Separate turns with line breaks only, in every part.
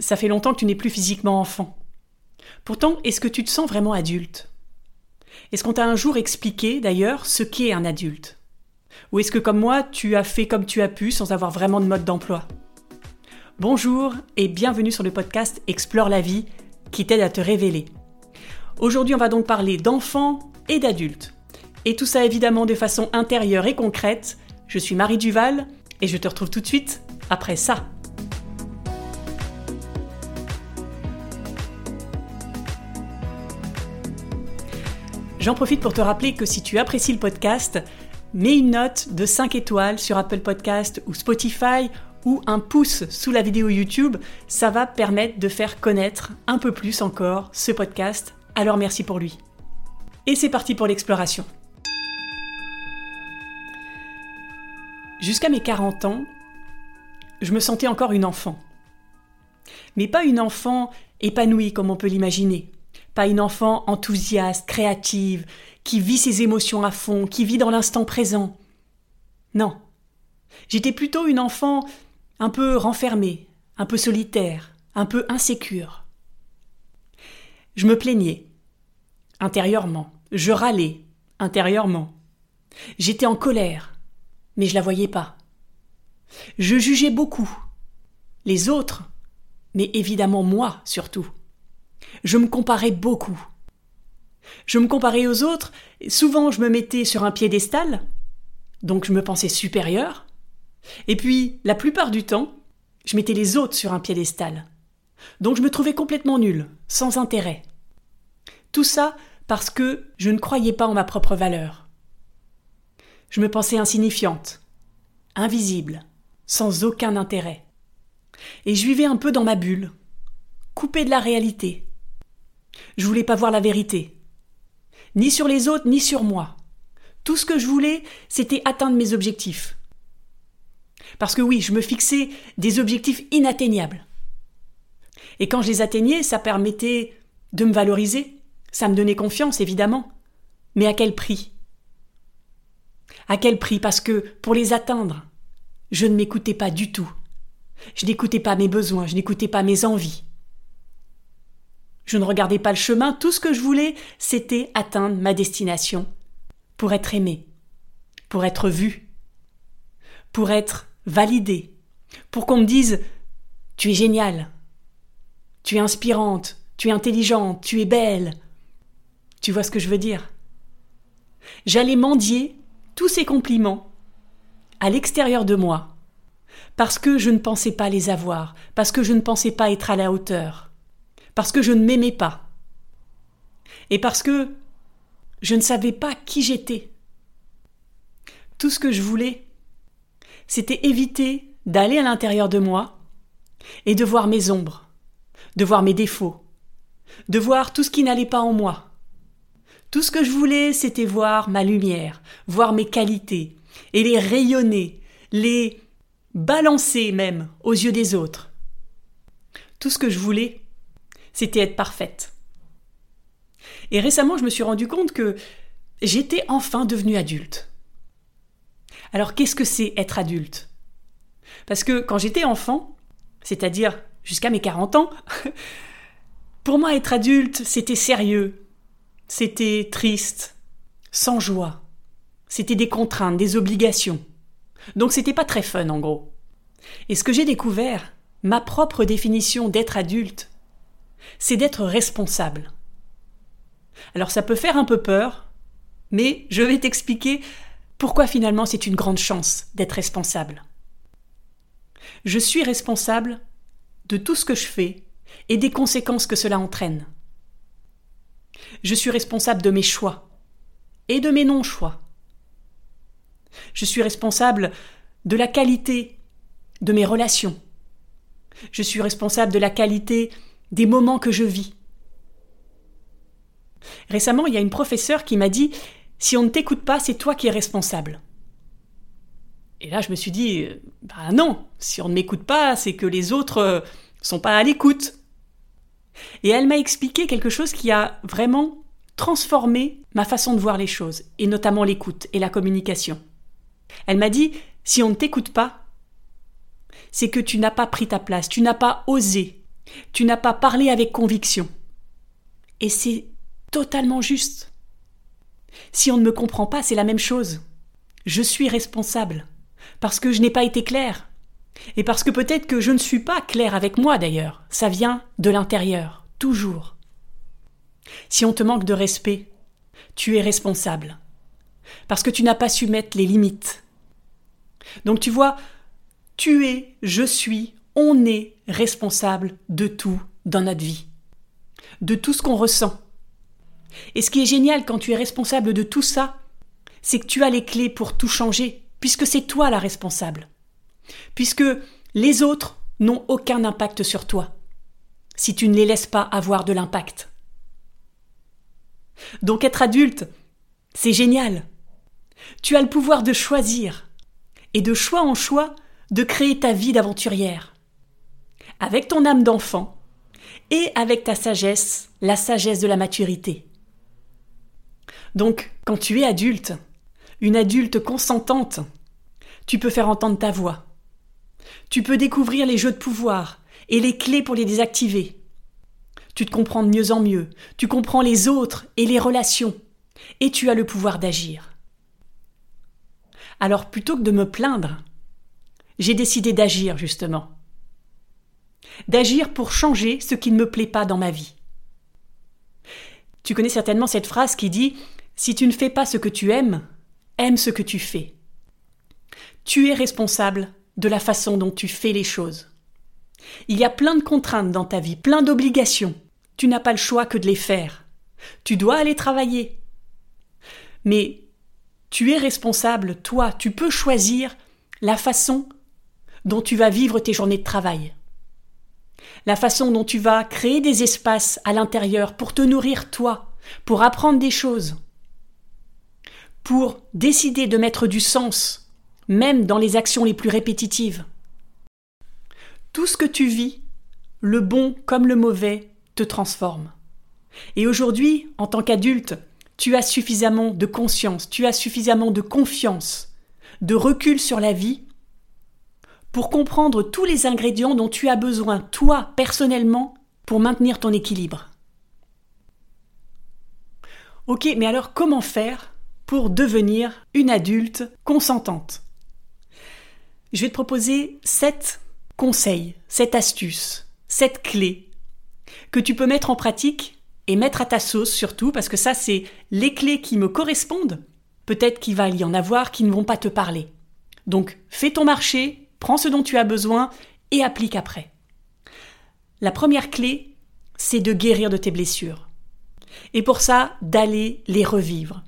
ça fait longtemps que tu n'es plus physiquement enfant. Pourtant, est-ce que tu te sens vraiment adulte? Est-ce qu'on t'a un jour expliqué, d'ailleurs, ce qu'est un adulte? Ou est-ce que, comme moi, tu as fait comme tu as pu sans avoir vraiment de mode d'emploi? Bonjour et bienvenue sur le podcast Explore la vie qui t'aide à te révéler. Aujourd'hui, on va donc parler d'enfants et d'adultes. Et tout ça évidemment de façon intérieure et concrète. Je suis Marie Duval et je te retrouve tout de suite après ça. J'en profite pour te rappeler que si tu apprécies le podcast, mets une note de 5 étoiles sur Apple Podcast ou Spotify ou un pouce sous la vidéo YouTube, ça va permettre de faire connaître un peu plus encore ce podcast. Alors merci pour lui. Et c'est parti pour l'exploration. Jusqu'à mes 40 ans, je me sentais encore une enfant. Mais pas une enfant épanouie comme on peut l'imaginer pas une enfant enthousiaste, créative, qui vit ses émotions à fond, qui vit dans l'instant présent. Non. J'étais plutôt une enfant un peu renfermée, un peu solitaire, un peu insécure. Je me plaignais, intérieurement, je râlais, intérieurement. J'étais en colère, mais je la voyais pas. Je jugeais beaucoup, les autres, mais évidemment moi surtout je me comparais beaucoup. Je me comparais aux autres, souvent je me mettais sur un piédestal, donc je me pensais supérieur, et puis la plupart du temps, je mettais les autres sur un piédestal. Donc je me trouvais complètement nul, sans intérêt. Tout ça parce que je ne croyais pas en ma propre valeur. Je me pensais insignifiante, invisible, sans aucun intérêt. Et je vivais un peu dans ma bulle, coupée de la réalité, je voulais pas voir la vérité. Ni sur les autres, ni sur moi. Tout ce que je voulais, c'était atteindre mes objectifs. Parce que oui, je me fixais des objectifs inatteignables. Et quand je les atteignais, ça permettait de me valoriser, ça me donnait confiance, évidemment. Mais à quel prix? À quel prix? Parce que pour les atteindre, je ne m'écoutais pas du tout. Je n'écoutais pas mes besoins, je n'écoutais pas mes envies. Je ne regardais pas le chemin, tout ce que je voulais, c'était atteindre ma destination, pour être aimé, pour être vu, pour être validé, pour qu'on me dise Tu es géniale, tu es inspirante, tu es intelligente, tu es belle. Tu vois ce que je veux dire? J'allais mendier tous ces compliments à l'extérieur de moi, parce que je ne pensais pas les avoir, parce que je ne pensais pas être à la hauteur parce que je ne m'aimais pas, et parce que je ne savais pas qui j'étais. Tout ce que je voulais, c'était éviter d'aller à l'intérieur de moi et de voir mes ombres, de voir mes défauts, de voir tout ce qui n'allait pas en moi. Tout ce que je voulais, c'était voir ma lumière, voir mes qualités, et les rayonner, les balancer même aux yeux des autres. Tout ce que je voulais, c'était être parfaite. Et récemment, je me suis rendu compte que j'étais enfin devenue adulte. Alors qu'est-ce que c'est être adulte? Parce que quand j'étais enfant, c'est-à-dire jusqu'à mes 40 ans, pour moi être adulte, c'était sérieux, c'était triste, sans joie, c'était des contraintes, des obligations. Donc c'était pas très fun en gros. Et ce que j'ai découvert, ma propre définition d'être adulte, c'est d'être responsable. Alors ça peut faire un peu peur, mais je vais t'expliquer pourquoi finalement c'est une grande chance d'être responsable. Je suis responsable de tout ce que je fais et des conséquences que cela entraîne. Je suis responsable de mes choix et de mes non-choix. Je suis responsable de la qualité de mes relations. Je suis responsable de la qualité des moments que je vis. Récemment, il y a une professeure qui m'a dit Si on ne t'écoute pas, c'est toi qui es responsable. Et là, je me suis dit Bah non, si on ne m'écoute pas, c'est que les autres euh, sont pas à l'écoute. Et elle m'a expliqué quelque chose qui a vraiment transformé ma façon de voir les choses, et notamment l'écoute et la communication. Elle m'a dit Si on ne t'écoute pas, c'est que tu n'as pas pris ta place, tu n'as pas osé, Tu n'as pas parlé avec conviction. Et c'est totalement juste. Si on ne me comprend pas, c'est la même chose. Je suis responsable. Parce que je n'ai pas été clair. Et parce que peut-être que je ne suis pas clair avec moi d'ailleurs. Ça vient de l'intérieur. Toujours. Si on te manque de respect, tu es responsable. Parce que tu n'as pas su mettre les limites. Donc tu vois, tu es, je suis, on est responsable de tout dans notre vie. De tout ce qu'on ressent. Et ce qui est génial quand tu es responsable de tout ça, c'est que tu as les clés pour tout changer, puisque c'est toi la responsable. Puisque les autres n'ont aucun impact sur toi, si tu ne les laisses pas avoir de l'impact. Donc être adulte, c'est génial. Tu as le pouvoir de choisir, et de choix en choix, de créer ta vie d'aventurière. Avec ton âme d'enfant, et avec ta sagesse, la sagesse de la maturité. Donc, quand tu es adulte, une adulte consentante, tu peux faire entendre ta voix. Tu peux découvrir les jeux de pouvoir et les clés pour les désactiver. Tu te comprends de mieux en mieux, tu comprends les autres et les relations, et tu as le pouvoir d'agir. Alors plutôt que de me plaindre, j'ai décidé d'agir justement. D'agir pour changer ce qui ne me plaît pas dans ma vie. Tu connais certainement cette phrase qui dit Si tu ne fais pas ce que tu aimes, aime ce que tu fais. Tu es responsable de la façon dont tu fais les choses. Il y a plein de contraintes dans ta vie, plein d'obligations. Tu n'as pas le choix que de les faire. Tu dois aller travailler. Mais tu es responsable, toi, tu peux choisir la façon dont tu vas vivre tes journées de travail. La façon dont tu vas créer des espaces à l'intérieur pour te nourrir toi, pour apprendre des choses, pour décider de mettre du sens, même dans les actions les plus répétitives. Tout ce que tu vis, le bon comme le mauvais, te transforme. Et aujourd'hui, en tant qu'adulte, tu as suffisamment de conscience, tu as suffisamment de confiance, de recul sur la vie, pour comprendre tous les ingrédients dont tu as besoin, toi, personnellement, pour maintenir ton équilibre. Ok, mais alors comment faire pour devenir une adulte consentante? Je vais te proposer sept conseils, cette astuce, cette clé que tu peux mettre en pratique et mettre à ta sauce surtout, parce que ça, c'est les clés qui me correspondent. Peut-être qu'il va y en avoir qui ne vont pas te parler. Donc, fais ton marché, prends ce dont tu as besoin et applique après. La première clé, c'est de guérir de tes blessures. Et pour ça, d'aller les revivre.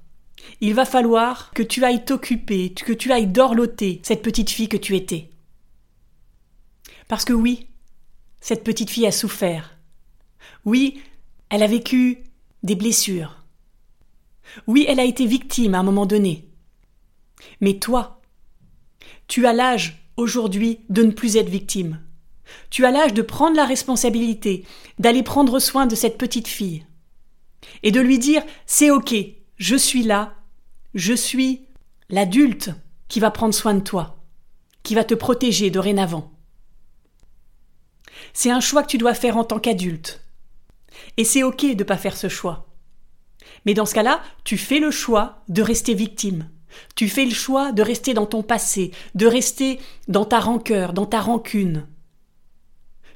Il va falloir que tu ailles t'occuper, que tu ailles dorloter cette petite fille que tu étais. Parce que oui, cette petite fille a souffert. Oui, elle a vécu des blessures. Oui, elle a été victime à un moment donné. Mais toi, tu as l'âge aujourd'hui de ne plus être victime. Tu as l'âge de prendre la responsabilité, d'aller prendre soin de cette petite fille. Et de lui dire c'est ok, je suis là, je suis l'adulte qui va prendre soin de toi, qui va te protéger dorénavant. C'est un choix que tu dois faire en tant qu'adulte. Et c'est ok de ne pas faire ce choix. Mais dans ce cas-là, tu fais le choix de rester victime. Tu fais le choix de rester dans ton passé, de rester dans ta rancœur, dans ta rancune.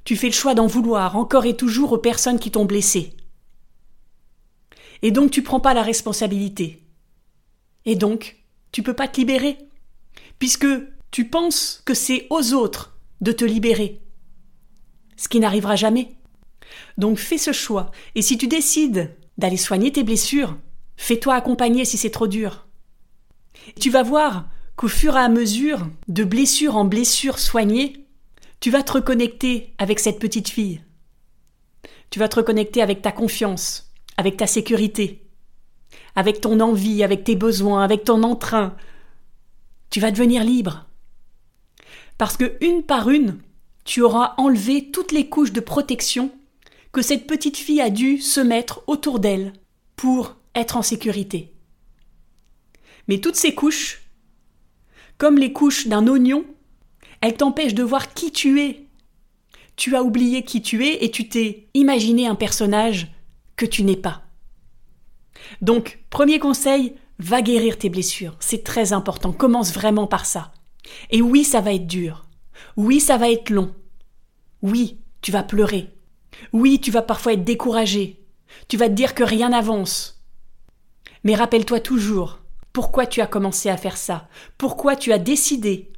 Tu fais le choix d'en vouloir encore et toujours aux personnes qui t'ont blessé. Et donc tu prends pas la responsabilité. Et donc, tu peux pas te libérer. Puisque tu penses que c'est aux autres de te libérer ce qui n'arrivera jamais. Donc fais ce choix, et si tu décides d'aller soigner tes blessures, fais-toi accompagner si c'est trop dur. Tu vas voir qu'au fur et à mesure, de blessure en blessure soignée, tu vas te reconnecter avec cette petite fille. Tu vas te reconnecter avec ta confiance, avec ta sécurité, avec ton envie, avec tes besoins, avec ton entrain. Tu vas devenir libre. Parce que une par une, tu auras enlevé toutes les couches de protection que cette petite fille a dû se mettre autour d'elle pour être en sécurité. Mais toutes ces couches, comme les couches d'un oignon, elles t'empêchent de voir qui tu es. tu as oublié qui tu es et tu t'es imaginé un personnage que tu n'es pas. Donc, premier conseil, va guérir tes blessures. C'est très important. Commence vraiment par ça. Et oui, ça va être dur. Oui, ça va être long. Oui, tu vas pleurer. Oui, tu vas parfois être découragé. Tu vas te dire que rien n'avance. Mais rappelle-toi toujours pourquoi tu as commencé à faire ça, pourquoi tu as décidé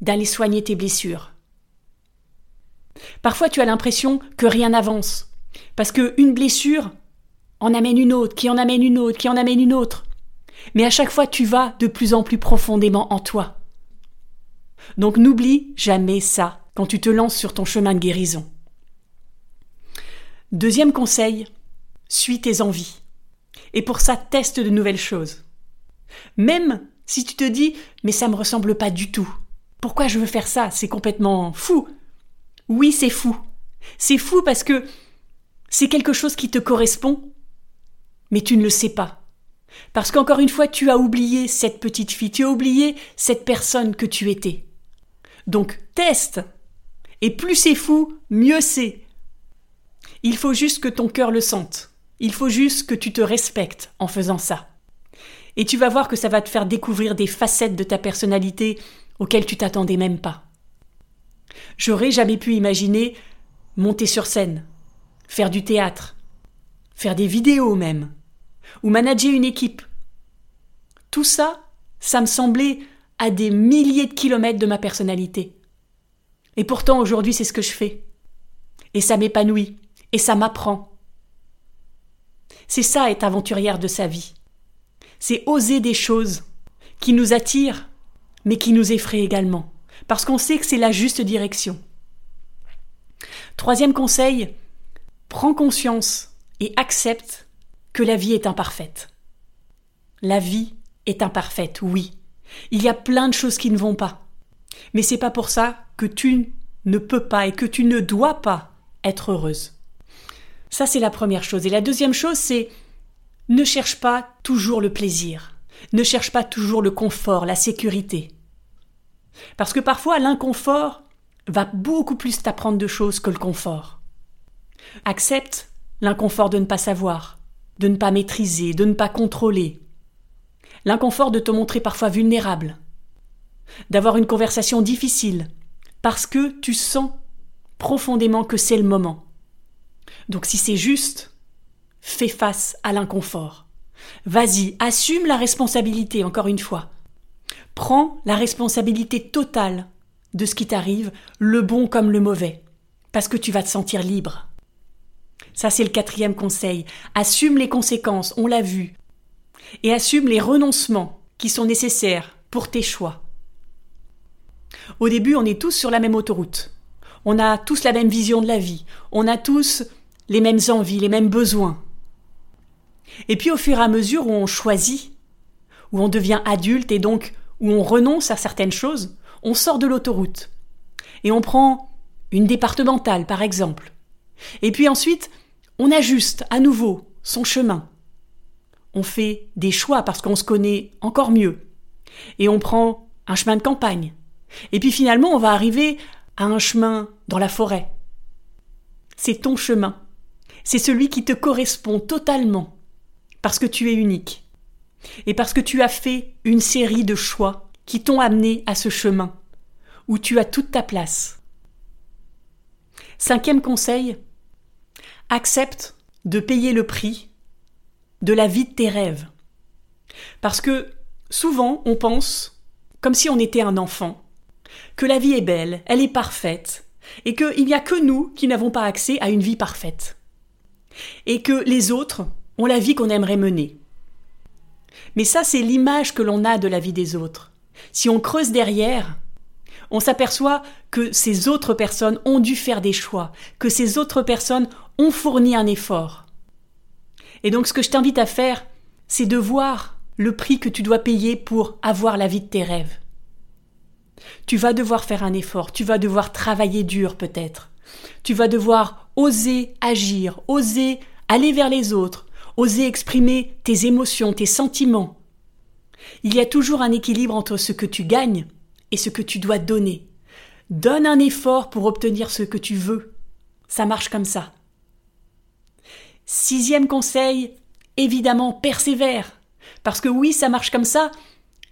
d'aller soigner tes blessures? Parfois tu as l'impression que rien n'avance, parce qu'une blessure en amène une autre, qui en amène une autre, qui en amène une autre. Mais à chaque fois tu vas de plus en plus profondément en toi. Donc n'oublie jamais ça quand tu te lances sur ton chemin de guérison. Deuxième conseil, suis tes envies. Et pour ça, teste de nouvelles choses. Même si tu te dis mais ça me ressemble pas du tout. Pourquoi je veux faire ça? C'est complètement fou. Oui, c'est fou. C'est fou parce que c'est quelque chose qui te correspond, mais tu ne le sais pas. Parce qu'encore une fois, tu as oublié cette petite fille, tu as oublié cette personne que tu étais. Donc, teste. Et plus c'est fou, mieux c'est. Il faut juste que ton cœur le sente. Il faut juste que tu te respectes en faisant ça. Et tu vas voir que ça va te faire découvrir des facettes de ta personnalité auxquelles tu t'attendais même pas. J'aurais jamais pu imaginer monter sur scène, faire du théâtre, faire des vidéos même, ou manager une équipe. Tout ça, ça me semblait à des milliers de kilomètres de ma personnalité. Et pourtant aujourd'hui c'est ce que je fais. Et ça m'épanouit, et ça m'apprend. C'est ça être aventurière de sa vie c'est oser des choses qui nous attirent, mais qui nous effraient également, parce qu'on sait que c'est la juste direction. Troisième conseil, prends conscience et accepte que la vie est imparfaite. La vie est imparfaite, oui. Il y a plein de choses qui ne vont pas. Mais c'est pas pour ça que tu ne peux pas et que tu ne dois pas être heureuse. Ça, c'est la première chose. Et la deuxième chose, c'est ne cherche pas toujours le plaisir. Ne cherche pas toujours le confort, la sécurité. Parce que parfois l'inconfort va beaucoup plus t'apprendre de choses que le confort. Accepte l'inconfort de ne pas savoir, de ne pas maîtriser, de ne pas contrôler. L'inconfort de te montrer parfois vulnérable, d'avoir une conversation difficile, parce que tu sens profondément que c'est le moment. Donc si c'est juste, fais face à l'inconfort. Vas-y, assume la responsabilité, encore une fois. Prends la responsabilité totale de ce qui t'arrive, le bon comme le mauvais, parce que tu vas te sentir libre. Ça, c'est le quatrième conseil. Assume les conséquences, on l'a vu, et assume les renoncements qui sont nécessaires pour tes choix. Au début, on est tous sur la même autoroute. On a tous la même vision de la vie. On a tous les mêmes envies, les mêmes besoins. Et puis au fur et à mesure où on choisit, où on devient adulte et donc où on renonce à certaines choses, on sort de l'autoroute. Et on prend une départementale, par exemple. Et puis ensuite, on ajuste à nouveau son chemin. On fait des choix parce qu'on se connaît encore mieux. Et on prend un chemin de campagne. Et puis finalement, on va arriver à un chemin dans la forêt. C'est ton chemin. C'est celui qui te correspond totalement parce que tu es unique, et parce que tu as fait une série de choix qui t'ont amené à ce chemin, où tu as toute ta place. Cinquième conseil, accepte de payer le prix de la vie de tes rêves. Parce que souvent on pense, comme si on était un enfant, que la vie est belle, elle est parfaite, et qu'il n'y a que nous qui n'avons pas accès à une vie parfaite. Et que les autres ont la vie qu'on aimerait mener. Mais ça, c'est l'image que l'on a de la vie des autres. Si on creuse derrière, on s'aperçoit que ces autres personnes ont dû faire des choix, que ces autres personnes ont fourni un effort. Et donc ce que je t'invite à faire, c'est de voir le prix que tu dois payer pour avoir la vie de tes rêves. Tu vas devoir faire un effort, tu vas devoir travailler dur peut-être. Tu vas devoir oser agir, oser aller vers les autres, oser exprimer tes émotions, tes sentiments. Il y a toujours un équilibre entre ce que tu gagnes et ce que tu dois donner. Donne un effort pour obtenir ce que tu veux. ça marche comme ça. Sixième conseil, évidemment, persévère. Parce que oui, ça marche comme ça,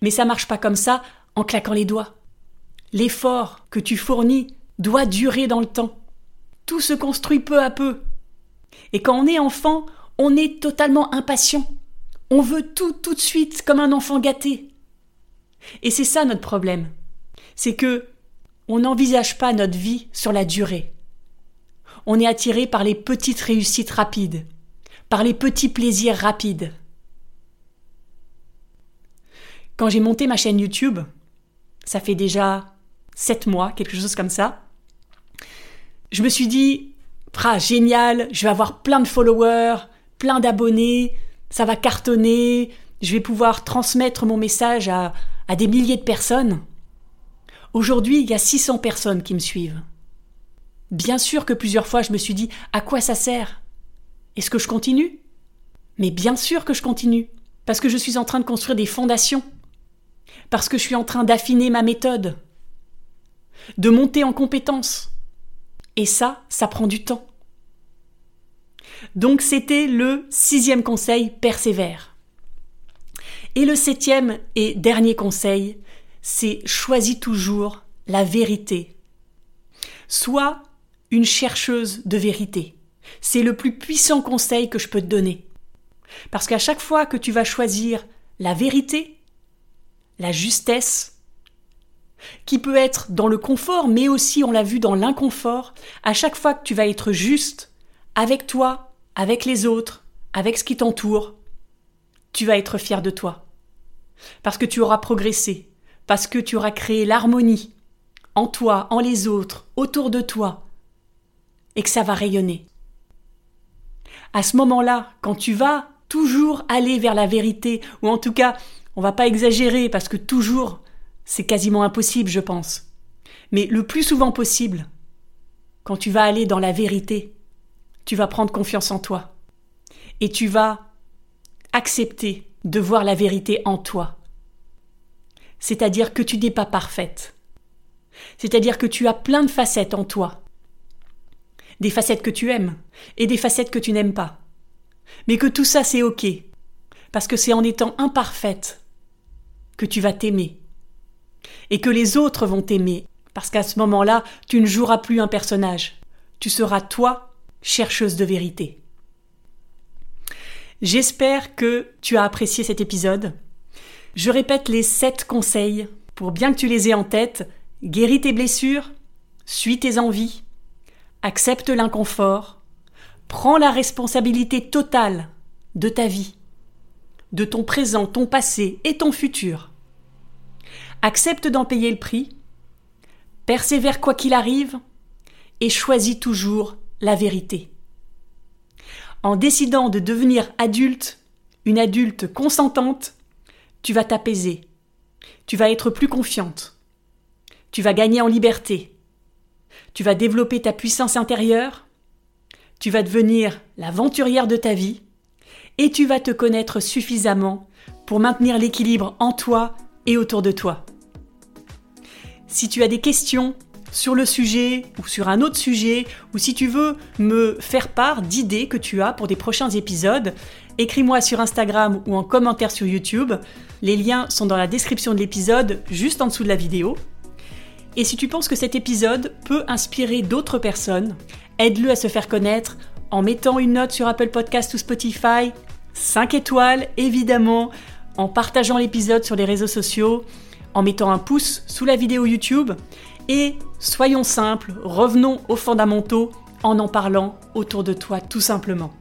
mais ça marche pas comme ça en claquant les doigts. L'effort que tu fournis doit durer dans le temps. Tout se construit peu à peu. Et quand on est enfant, on est totalement impatient. On veut tout tout de suite comme un enfant gâté. Et c'est ça notre problème. C'est que on n'envisage pas notre vie sur la durée. On est attiré par les petites réussites rapides, par les petits plaisirs rapides. Quand j'ai monté ma chaîne YouTube, ça fait déjà sept mois, quelque chose comme ça, je me suis dit, génial, je vais avoir plein de followers, plein d'abonnés, ça va cartonner, je vais pouvoir transmettre mon message à, à des milliers de personnes. Aujourd'hui, il y a 600 personnes qui me suivent. Bien sûr que plusieurs fois je me suis dit à quoi ça sert? Est-ce que je continue? Mais bien sûr que je continue, parce que je suis en train de construire des fondations, parce que je suis en train d'affiner ma méthode, de monter en compétences. Et ça, ça prend du temps. Donc c'était le sixième conseil, persévère. Et le septième et dernier conseil, c'est choisis toujours la vérité. Sois une chercheuse de vérité. C'est le plus puissant conseil que je peux te donner. Parce qu'à chaque fois que tu vas choisir la vérité, la justesse, qui peut être dans le confort, mais aussi, on l'a vu, dans l'inconfort, à chaque fois que tu vas être juste avec toi, avec les autres, avec ce qui t'entoure, tu vas être fier de toi. Parce que tu auras progressé, parce que tu auras créé l'harmonie en toi, en les autres, autour de toi, et que ça va rayonner. À ce moment-là, quand tu vas toujours aller vers la vérité, ou en tout cas, on va pas exagérer parce que toujours, c'est quasiment impossible, je pense. Mais le plus souvent possible, quand tu vas aller dans la vérité, tu vas prendre confiance en toi. Et tu vas accepter de voir la vérité en toi c'est-à-dire que tu n'es pas parfaite. C'est-à-dire que tu as plein de facettes en toi. Des facettes que tu aimes et des facettes que tu n'aimes pas. Mais que tout ça c'est ok. Parce que c'est en étant imparfaite que tu vas t'aimer. Et que les autres vont t'aimer. Parce qu'à ce moment-là, tu ne joueras plus un personnage. Tu seras toi, chercheuse de vérité. J'espère que tu as apprécié cet épisode. Je répète les sept conseils pour bien que tu les aies en tête. Guéris tes blessures, suis tes envies, accepte l'inconfort, prends la responsabilité totale de ta vie, de ton présent, ton passé et ton futur. Accepte d'en payer le prix, persévère quoi qu'il arrive et choisis toujours la vérité. En décidant de devenir adulte, une adulte consentante, tu vas t'apaiser, tu vas être plus confiante, tu vas gagner en liberté, tu vas développer ta puissance intérieure, tu vas devenir l'aventurière de ta vie, et tu vas te connaître suffisamment pour maintenir l'équilibre en toi et autour de toi. Si tu as des questions sur le sujet ou sur un autre sujet, ou si tu veux me faire part d'idées que tu as pour des prochains épisodes, écris-moi sur Instagram ou en commentaire sur YouTube. Les liens sont dans la description de l'épisode, juste en dessous de la vidéo. Et si tu penses que cet épisode peut inspirer d'autres personnes, aide-le à se faire connaître en mettant une note sur Apple Podcast ou Spotify, 5 étoiles évidemment, en partageant l'épisode sur les réseaux sociaux, en mettant un pouce sous la vidéo YouTube et soyons simples, revenons aux fondamentaux en en parlant autour de toi tout simplement.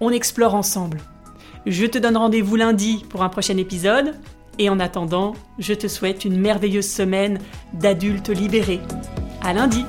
On explore ensemble. Je te donne rendez-vous lundi pour un prochain épisode. Et en attendant, je te souhaite une merveilleuse semaine d'adultes libérés. À lundi!